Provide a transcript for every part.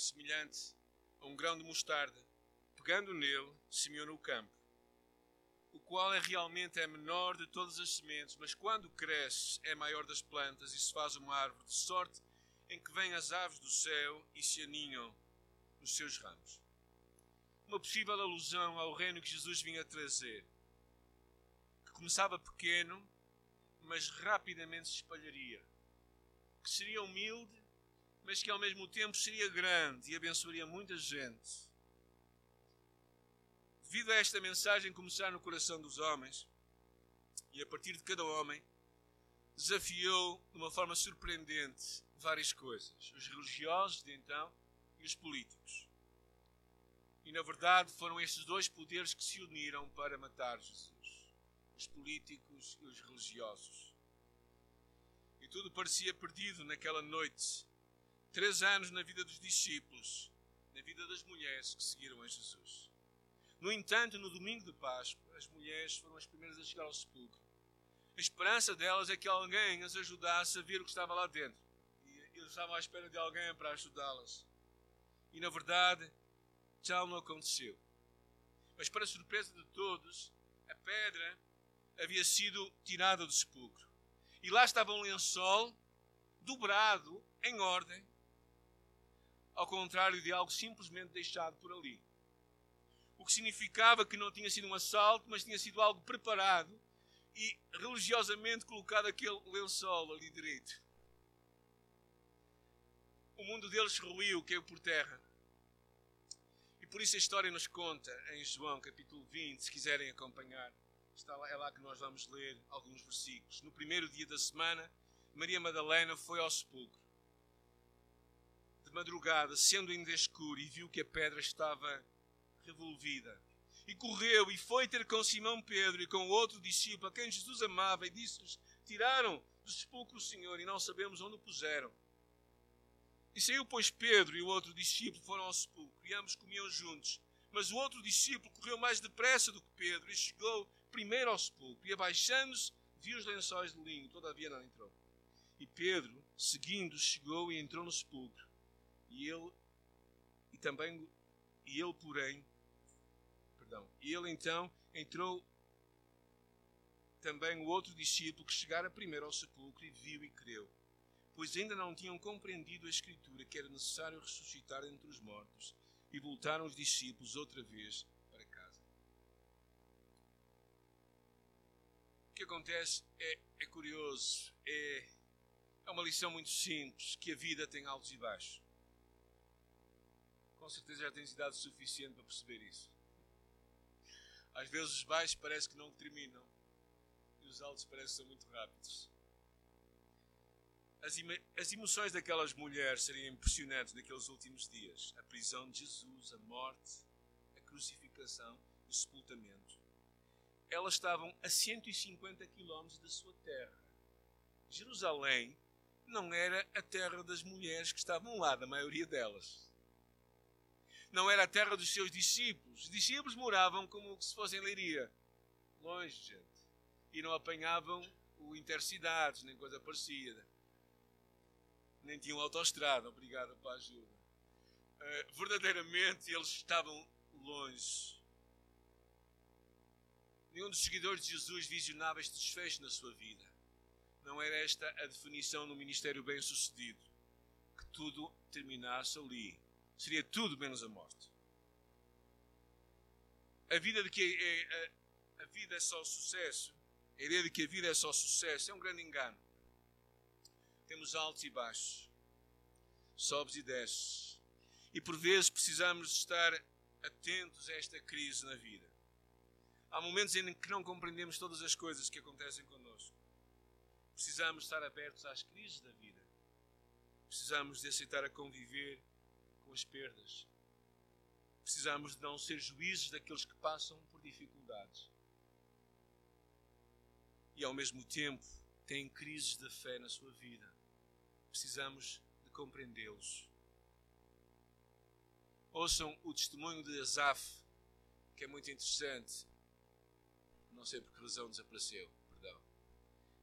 semelhante a um grão de mostarda. Pegando nele, semeou no campo, o qual é realmente é menor de todas as sementes, mas quando cresce é maior das plantas e se faz uma árvore, de sorte em que vêm as aves do céu e se aninham nos seus ramos. Uma possível alusão ao reino que Jesus vinha trazer, que começava pequeno, mas rapidamente se espalharia, que seria humilde, mas que ao mesmo tempo seria grande e abençoaria muita gente. Devido a esta mensagem começar no coração dos homens, e a partir de cada homem, desafiou de uma forma surpreendente várias coisas: os religiosos de então e os políticos. E na verdade foram estes dois poderes que se uniram para matar Jesus: os políticos e os religiosos. E tudo parecia perdido naquela noite. Três anos na vida dos discípulos, na vida das mulheres que seguiram a Jesus. No entanto, no domingo de Páscoa, as mulheres foram as primeiras a chegar ao sepulcro. A esperança delas é que alguém as ajudasse a ver o que estava lá dentro. E eles estavam à espera de alguém para ajudá-las. E na verdade, tal não aconteceu. Mas, para surpresa de todos, a pedra havia sido tirada do sepulcro. E lá estava um lençol dobrado em ordem, ao contrário de algo simplesmente deixado por ali. O que significava que não tinha sido um assalto, mas tinha sido algo preparado e religiosamente colocado aquele lençol ali direito. O mundo deles ruiu, caiu por terra. E por isso a história nos conta em João capítulo 20, se quiserem acompanhar. Está lá, é lá que nós vamos ler alguns versículos. No primeiro dia da semana, Maria Madalena foi ao sepulcro. De madrugada, sendo ainda escuro, e viu que a pedra estava revolvida. E correu e foi ter com Simão Pedro e com outro discípulo, a quem Jesus amava, e disse-lhes: Tiraram do sepulcro o Senhor e não sabemos onde o puseram. E saiu, pois, Pedro e o outro discípulo foram ao sepulcro, e ambos comiam juntos. Mas o outro discípulo correu mais depressa do que Pedro e chegou primeiro ao sepulcro, e abaixando-se, viu os lençóis de linho, todavia não entrou. E Pedro, seguindo, chegou e entrou no sepulcro. E ele, e também, e ele, porém, perdão, e ele então entrou também o outro discípulo que chegara primeiro ao sepulcro e viu e creu, pois ainda não tinham compreendido a Escritura que era necessário ressuscitar entre os mortos, e voltaram os discípulos outra vez para casa. O que acontece é, é curioso, é, é uma lição muito simples, que a vida tem altos e baixos. Certeza já tens idade suficiente para perceber isso. Às vezes os baixos parece que não terminam e os altos parecem ser muito rápidos. As, as emoções daquelas mulheres seriam impressionantes naqueles últimos dias: a prisão de Jesus, a morte, a crucificação o sepultamento. Elas estavam a 150 quilómetros da sua terra. Jerusalém não era a terra das mulheres que estavam lá, da maioria delas não era a terra dos seus discípulos. Os discípulos moravam como se fossem Leiria, longe, gente. E não apanhavam o intercidades, nem coisa parecida. Nem tinham autoestrada, obrigado pela ajuda. Uh, verdadeiramente eles estavam longe. Nenhum dos seguidores de Jesus visionava este desfecho na sua vida. Não era esta a definição do ministério bem-sucedido. Que tudo terminasse ali seria tudo menos a morte. A vida de que é, a, a vida é só sucesso, a ideia de que a vida é só sucesso é um grande engano. Temos altos e baixos, sobes e desces. E por vezes precisamos estar atentos a esta crise na vida. Há momentos em que não compreendemos todas as coisas que acontecem connosco. Precisamos estar abertos às crises da vida. Precisamos de aceitar a conviver com as perdas. Precisamos de não ser juízes daqueles que passam por dificuldades. E ao mesmo tempo têm crises de fé na sua vida. Precisamos de compreendê-los. Ouçam o testemunho de Asaf, que é muito interessante. Não sei por que razão desapareceu, perdão.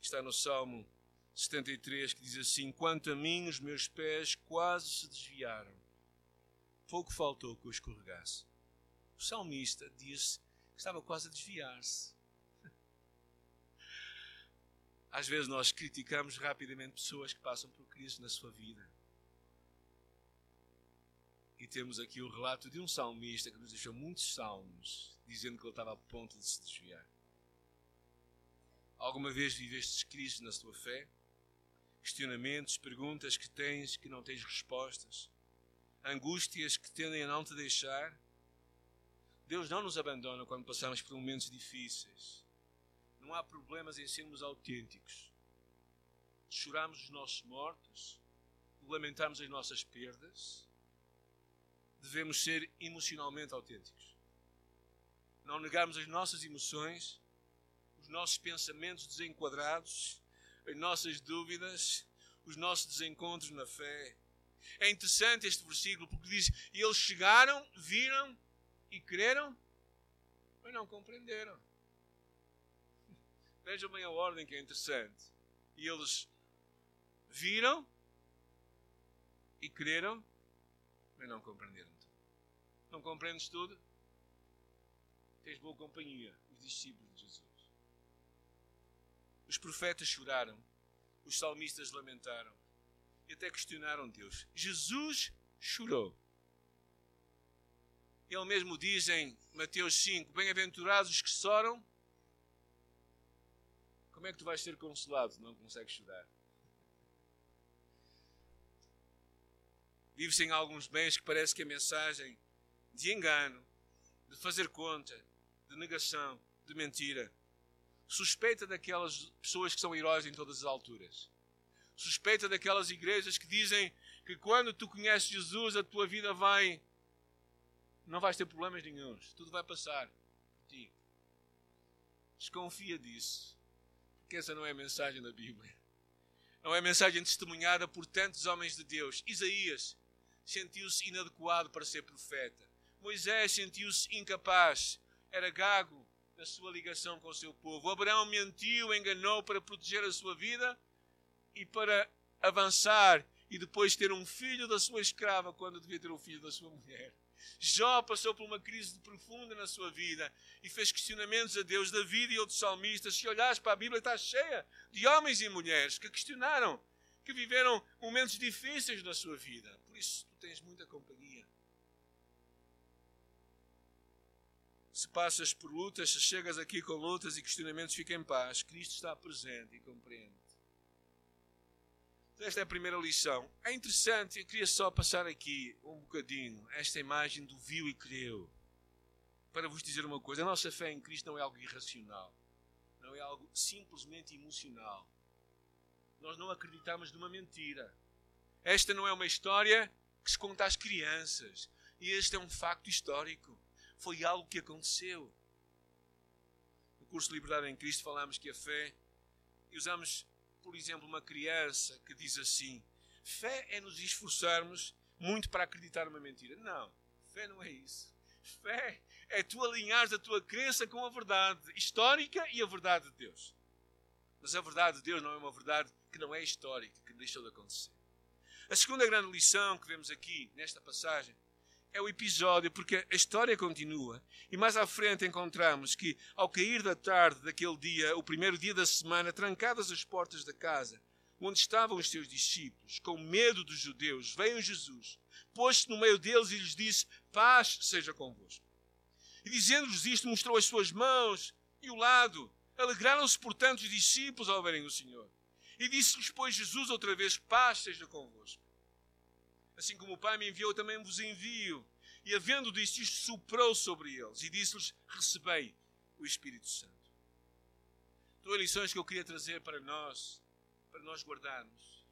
Está no Salmo 73 que diz assim: Quanto a mim, os meus pés quase se desviaram pouco faltou que eu escorregasse. O salmista disse que estava quase a desviar-se. Às vezes nós criticamos rapidamente pessoas que passam por crise na sua vida. E temos aqui o relato de um salmista que nos deixou muitos salmos, dizendo que ele estava a ponto de se desviar. Alguma vez viveste crise na tua fé? Questionamentos, perguntas que tens que não tens respostas? Angústias que tendem a não te deixar? Deus não nos abandona quando passamos por momentos difíceis. Não há problemas em sermos autênticos. Choramos os nossos mortos, lamentarmos as nossas perdas. Devemos ser emocionalmente autênticos. Não negarmos as nossas emoções, os nossos pensamentos desenquadrados, as nossas dúvidas, os nossos desencontros na fé. É interessante este versículo porque diz: E eles chegaram, viram e creram, mas não compreenderam. Vejam bem a ordem que é interessante. E eles viram e creram, mas não compreenderam tudo. Não compreendes tudo? Tens boa companhia, os discípulos de Jesus. Os profetas choraram, os salmistas lamentaram e até questionaram Deus. Jesus chorou. Ele mesmo diz em Mateus 5: Bem-aventurados os que choram. Como é que tu vais ser consolado se não consegues chorar? Vive-se em alguns bens que parece que a mensagem de engano, de fazer conta, de negação, de mentira, suspeita daquelas pessoas que são heróis em todas as alturas. Suspeita daquelas igrejas que dizem que quando tu conheces Jesus, a tua vida vai. Não vais ter problemas nenhums. Tudo vai passar por ti. Desconfia disso. Porque essa não é a mensagem da Bíblia. Não é a mensagem testemunhada por tantos homens de Deus. Isaías sentiu-se inadequado para ser profeta. Moisés sentiu-se incapaz. Era gago na sua ligação com o seu povo. Abraão mentiu, enganou para proteger a sua vida e para avançar e depois ter um filho da sua escrava quando devia ter um filho da sua mulher. Jó passou por uma crise profunda na sua vida e fez questionamentos a Deus. David e outros salmistas, se olhares para a Bíblia, está cheia de homens e mulheres que questionaram, que viveram momentos difíceis na sua vida. Por isso, tu tens muita companhia. Se passas por lutas, se chegas aqui com lutas e questionamentos, fica em paz. Cristo está presente e compreende. Esta é a primeira lição. É interessante, eu queria só passar aqui um bocadinho esta imagem do viu e creu. Para vos dizer uma coisa: a nossa fé em Cristo não é algo irracional, não é algo simplesmente emocional. Nós não acreditamos numa mentira. Esta não é uma história que se conta às crianças. E este é um facto histórico. Foi algo que aconteceu. No curso de Liberdade em Cristo falamos que a fé, e usamos, por exemplo, uma criança que diz assim: fé é nos esforçarmos muito para acreditar numa mentira. Não, fé não é isso. Fé é tu alinhares a tua crença com a verdade histórica e a verdade de Deus. Mas a verdade de Deus não é uma verdade que não é histórica, que deixou de acontecer. A segunda grande lição que vemos aqui nesta passagem é o episódio, porque a história continua. E mais à frente encontramos que, ao cair da tarde daquele dia, o primeiro dia da semana, trancadas as portas da casa, onde estavam os seus discípulos, com medo dos judeus, veio Jesus, pôs-se no meio deles e lhes disse: Paz seja convosco. E dizendo-lhes isto, mostrou as suas mãos e o lado. Alegraram-se, portanto, os discípulos ao verem o Senhor. E disse-lhes, pois, Jesus outra vez: Paz seja convosco. Assim como o Pai me enviou, também vos envio. E havendo dito isto, soprou sobre eles e disse-lhes: Recebei o Espírito Santo. Duas lições que eu queria trazer para nós, para nós guardarmos.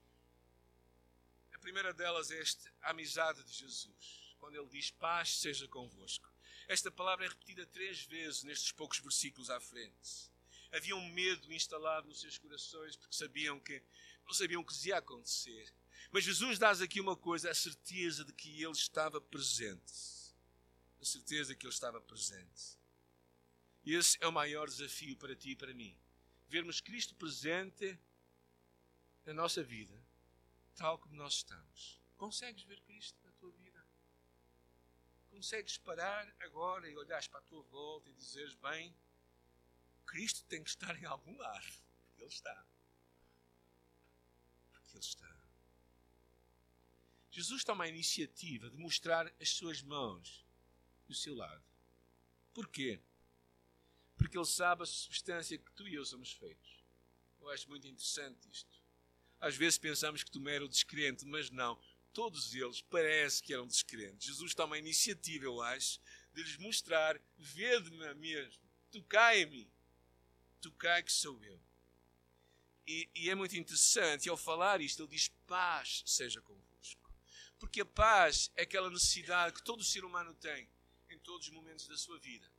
A primeira delas é esta a amizade de Jesus, quando ele diz: Paz seja convosco. Esta palavra é repetida três vezes nestes poucos versículos à frente. Havia um medo instalado nos seus corações porque sabiam que não sabiam o que ia acontecer. Mas Jesus dá aqui uma coisa, a certeza de que Ele estava presente. A certeza de que Ele estava presente. Esse é o maior desafio para ti e para mim. Vermos Cristo presente na nossa vida, tal como nós estamos. Consegues ver Cristo na tua vida? consegues parar agora e olhares para a tua volta e dizeres: bem, Cristo tem que estar em algum lado. Ele está. Porque Ele está. Jesus toma a iniciativa de mostrar as suas mãos do seu lado. Porquê? Porque Ele sabe a substância que tu e eu somos feitos. Eu acho muito interessante isto. Às vezes pensamos que tu era o descrente, mas não. Todos eles parece que eram descrentes. Jesus toma a iniciativa, eu acho, de lhes mostrar: vede-me a mesmo, tocai-me, tocai que sou eu. E, e, é muito interessante, e ao falar isto, ele diz: paz seja convosco. Porque a paz é aquela necessidade que todo ser humano tem em todos os momentos da sua vida.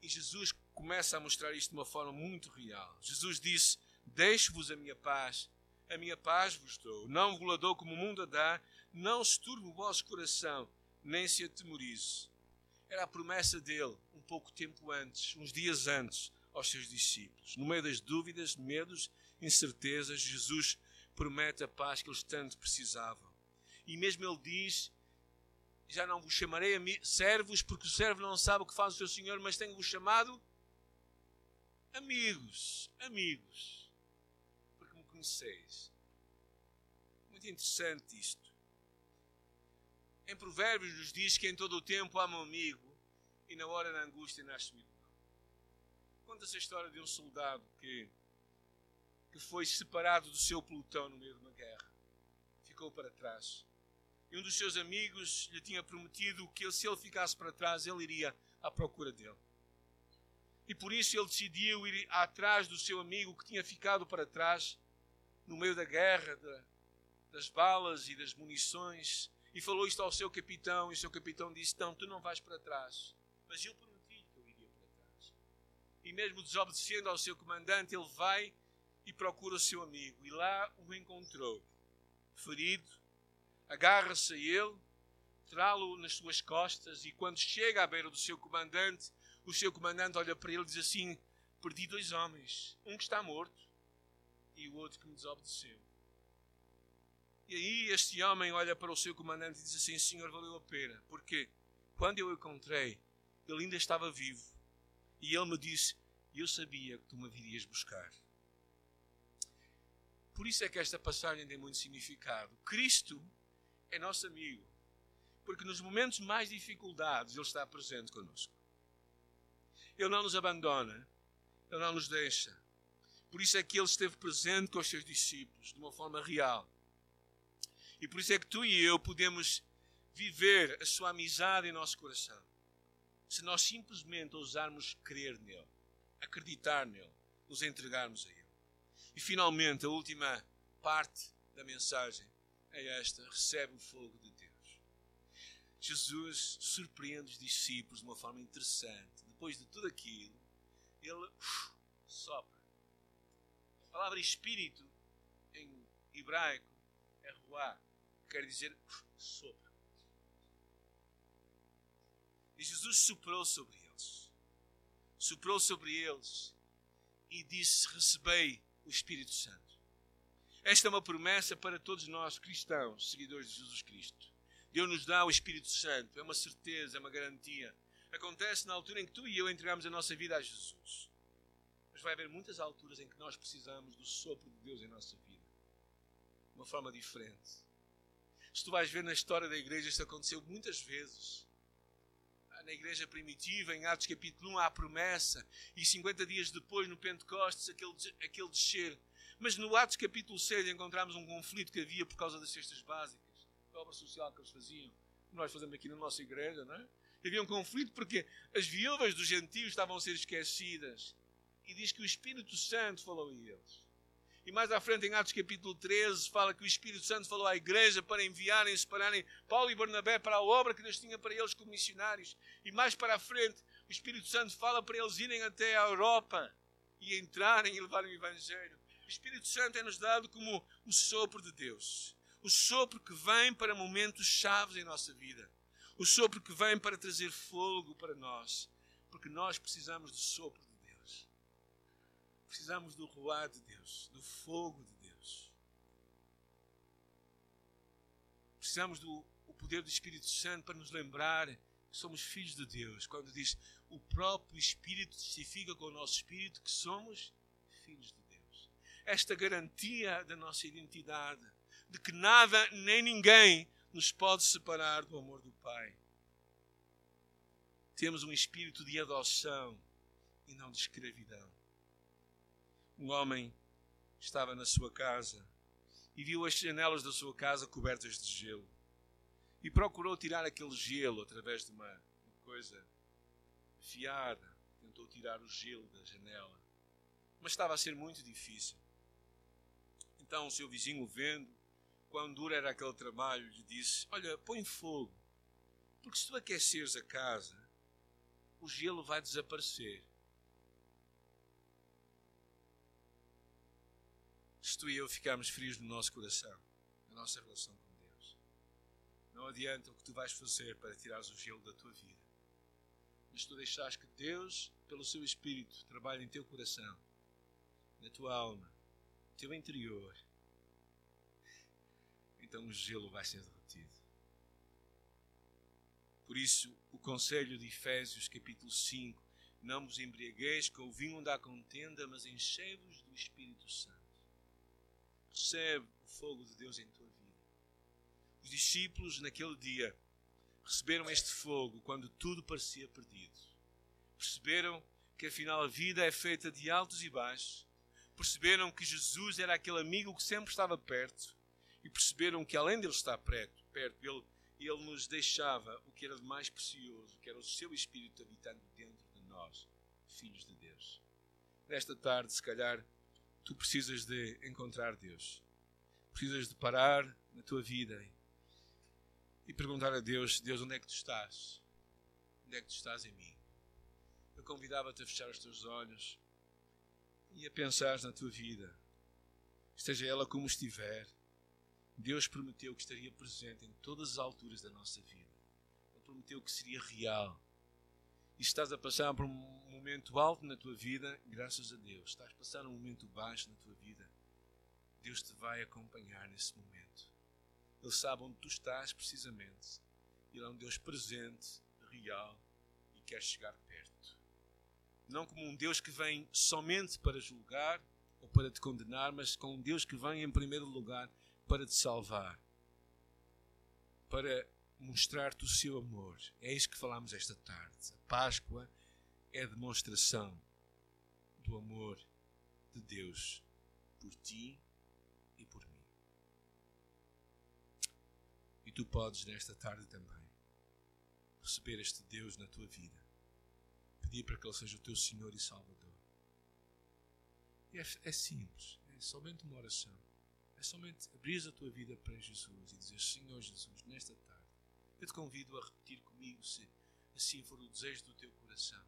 E Jesus começa a mostrar isto de uma forma muito real. Jesus disse: Deixo-vos a minha paz, a minha paz vos dou. Não vos dou como o mundo a dá, não se turbe o vosso coração, nem se atemorize. Era a promessa dele, um pouco tempo antes, uns dias antes, aos seus discípulos. No meio das dúvidas, medos, incertezas, Jesus promete a paz que eles tanto precisavam. E mesmo ele diz: Já não vos chamarei servos, porque o servo não sabe o que faz o seu senhor, mas tenho-vos chamado amigos. Amigos conheceis. Muito interessante isto. Em Provérbios nos diz que em todo o tempo ama um amigo e na hora da angústia nasce o irmão. Conta-se a história de um soldado que, que foi separado do seu pelotão no meio de uma guerra. Ficou para trás. E um dos seus amigos lhe tinha prometido que se ele ficasse para trás, ele iria à procura dele. E por isso ele decidiu ir atrás do seu amigo que tinha ficado para trás no meio da guerra, da, das balas e das munições, e falou isto ao seu capitão, e o seu capitão disse: Não, tu não vais para trás. Mas eu prometi que eu iria para trás. E mesmo desobedecendo ao seu comandante, ele vai e procura o seu amigo, e lá o encontrou, ferido, agarra-se a ele, trá-lo nas suas costas, e quando chega à beira do seu comandante, o seu comandante olha para ele e diz assim: Perdi dois homens, um que está morto e o outro que me desobedeceu. E aí este homem olha para o seu comandante e diz assim: Senhor, valeu a pena, porque quando eu o encontrei, ele ainda estava vivo. E ele me disse: Eu sabia que tu me virias buscar. Por isso é que esta passagem tem muito significado. Cristo é nosso amigo, porque nos momentos mais dificuldades Ele está presente conosco. Ele não nos abandona, Ele não nos deixa. Por isso é que ele esteve presente com os seus discípulos de uma forma real. E por isso é que tu e eu podemos viver a sua amizade em nosso coração. Se nós simplesmente ousarmos crer nele, acreditar nele, nos entregarmos a ele. E finalmente, a última parte da mensagem é esta: recebe o fogo de Deus. Jesus surpreende os discípulos de uma forma interessante. Depois de tudo aquilo, ele uf, sopra a palavra espírito em hebraico é ruá, quer dizer sopro. E Jesus soprou sobre eles. Soprou sobre eles e disse: Recebei o Espírito Santo. Esta é uma promessa para todos nós cristãos, seguidores de Jesus Cristo. Deus nos dá o Espírito Santo, é uma certeza, é uma garantia. Acontece na altura em que tu e eu entregamos a nossa vida a Jesus. Mas vai haver muitas alturas em que nós precisamos do sopro de Deus em nossa vida. De uma forma diferente. Se tu vais ver na história da igreja, isto aconteceu muitas vezes. Na igreja primitiva, em Atos capítulo 1, há a promessa, e 50 dias depois, no Pentecostes, aquele, aquele descer. Mas no Atos capítulo 6 encontramos um conflito que havia por causa das cestas básicas, a obra social que eles faziam, que nós fazemos aqui na nossa igreja, não é? Havia um conflito porque as viúvas dos gentios estavam a ser esquecidas e diz que o Espírito Santo falou a eles. E mais à frente, em Atos capítulo 13, fala que o Espírito Santo falou à igreja para enviarem separarem Paulo e Barnabé para a obra que Deus tinha para eles como missionários. E mais para a frente, o Espírito Santo fala para eles irem até a Europa e entrarem e levarem o Evangelho. O Espírito Santo é-nos dado como o sopro de Deus. O sopro que vem para momentos chaves em nossa vida. O sopro que vem para trazer fogo para nós. Porque nós precisamos do sopro Precisamos do ruar de Deus, do fogo de Deus. Precisamos do poder do Espírito Santo para nos lembrar que somos filhos de Deus. Quando diz o próprio Espírito testifica com o nosso Espírito que somos filhos de Deus. Esta garantia da nossa identidade, de que nada nem ninguém nos pode separar do amor do Pai. Temos um espírito de adoção e não de escravidão. Um homem estava na sua casa e viu as janelas da sua casa cobertas de gelo. E procurou tirar aquele gelo através de uma, coisa fiada. Tentou tirar o gelo da janela. Mas estava a ser muito difícil. Então o seu vizinho, vendo quão duro era aquele trabalho, lhe disse: Olha, põe fogo, porque se tu aqueceres a casa, o gelo vai desaparecer. Se tu e eu ficarmos frios no nosso coração, na nossa relação com Deus, não adianta o que tu vais fazer para tirares o gelo da tua vida. Mas tu deixares que Deus, pelo seu Espírito, trabalhe em teu coração, na tua alma, no teu interior, então o gelo vai ser derretido. Por isso, o conselho de Efésios, capítulo 5, não vos embriagueis com o vinho da contenda, mas enchei-vos do Espírito Santo. Recebe o fogo de Deus em tua vida. Os discípulos, naquele dia, receberam este fogo quando tudo parecia perdido. Perceberam que afinal a vida é feita de altos e baixos. Perceberam que Jesus era aquele amigo que sempre estava perto e perceberam que além dele estar perto, perto ele, ele nos deixava o que era de mais precioso, que era o seu Espírito habitando dentro de nós, filhos de Deus. Nesta tarde, se calhar, tu precisas de encontrar Deus. Precisas de parar na tua vida e perguntar a Deus: Deus, onde é que tu estás? Onde é que tu estás em mim? Eu convidava-te a fechar os teus olhos e a pensar na tua vida, esteja ela como estiver. Deus prometeu que estaria presente em todas as alturas da nossa vida. Ele prometeu que seria real. E se estás a passar por um momento alto na tua vida, graças a Deus. Estás a passar um momento baixo na tua vida, Deus te vai acompanhar nesse momento. Ele sabe onde tu estás precisamente. Ele é um Deus presente, real e quer chegar perto. Não como um Deus que vem somente para julgar ou para te condenar, mas com um Deus que vem em primeiro lugar para te salvar, para mostrar-te o seu amor. É isso que falamos esta tarde. A Páscoa é demonstração do amor de Deus por ti e por mim. E tu podes, nesta tarde também, receber este Deus na tua vida. Pedir para que Ele seja o teu Senhor e Salvador. E é, é simples, é somente uma oração. É somente abrir a tua vida para Jesus e dizer: Senhor Jesus, nesta tarde, eu te convido a repetir comigo, se assim for o desejo do teu coração.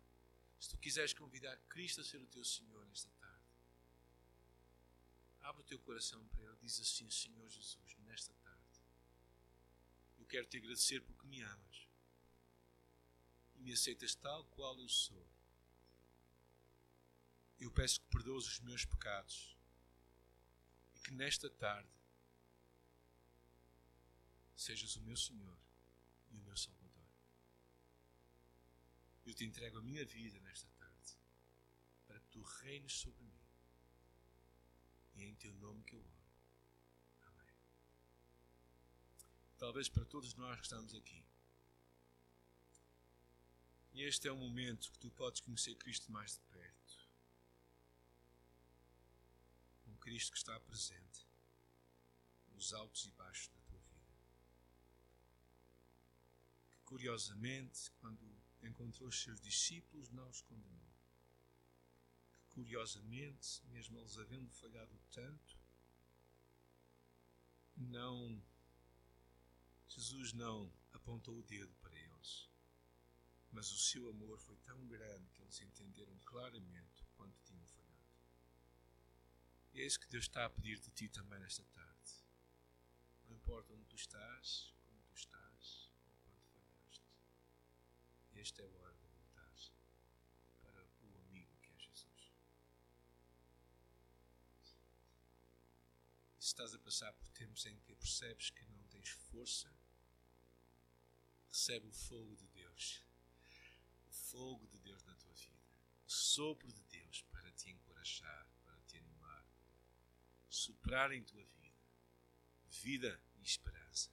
Se tu quiseres convidar Cristo a ser o teu Senhor nesta tarde, abre o teu coração para Ele. Diz assim: Senhor Jesus, nesta tarde, eu quero te agradecer porque me amas e me aceitas tal qual eu sou. Eu peço que perdoes os meus pecados que nesta tarde sejas o meu Senhor e o meu Salvador. Eu te entrego a minha vida nesta tarde para que tu reines sobre mim. E é em teu nome que eu oro. Amém. Talvez para todos nós que estamos aqui. E este é o momento que tu podes conhecer Cristo mais de perto. Cristo que está presente nos altos e baixos da tua vida. Que curiosamente, quando encontrou os seus discípulos, não os condenou. Que curiosamente, mesmo eles havendo falhado tanto, não Jesus não apontou o dedo para eles, mas o seu amor foi tão grande que eles entenderam claramente quanto tinham falhado. E é isso que Deus está a pedir de ti também nesta tarde. Não importa onde tu estás, como tu estás. Esta é a hora de voltar para o amigo que é Jesus. E se estás a passar por tempos em que percebes que não tens força recebe o fogo de Deus. O fogo de Deus na tua vida. O sopro de Deus para te encorajar, para te animar. Soprar em tua vida. Vida e esperança.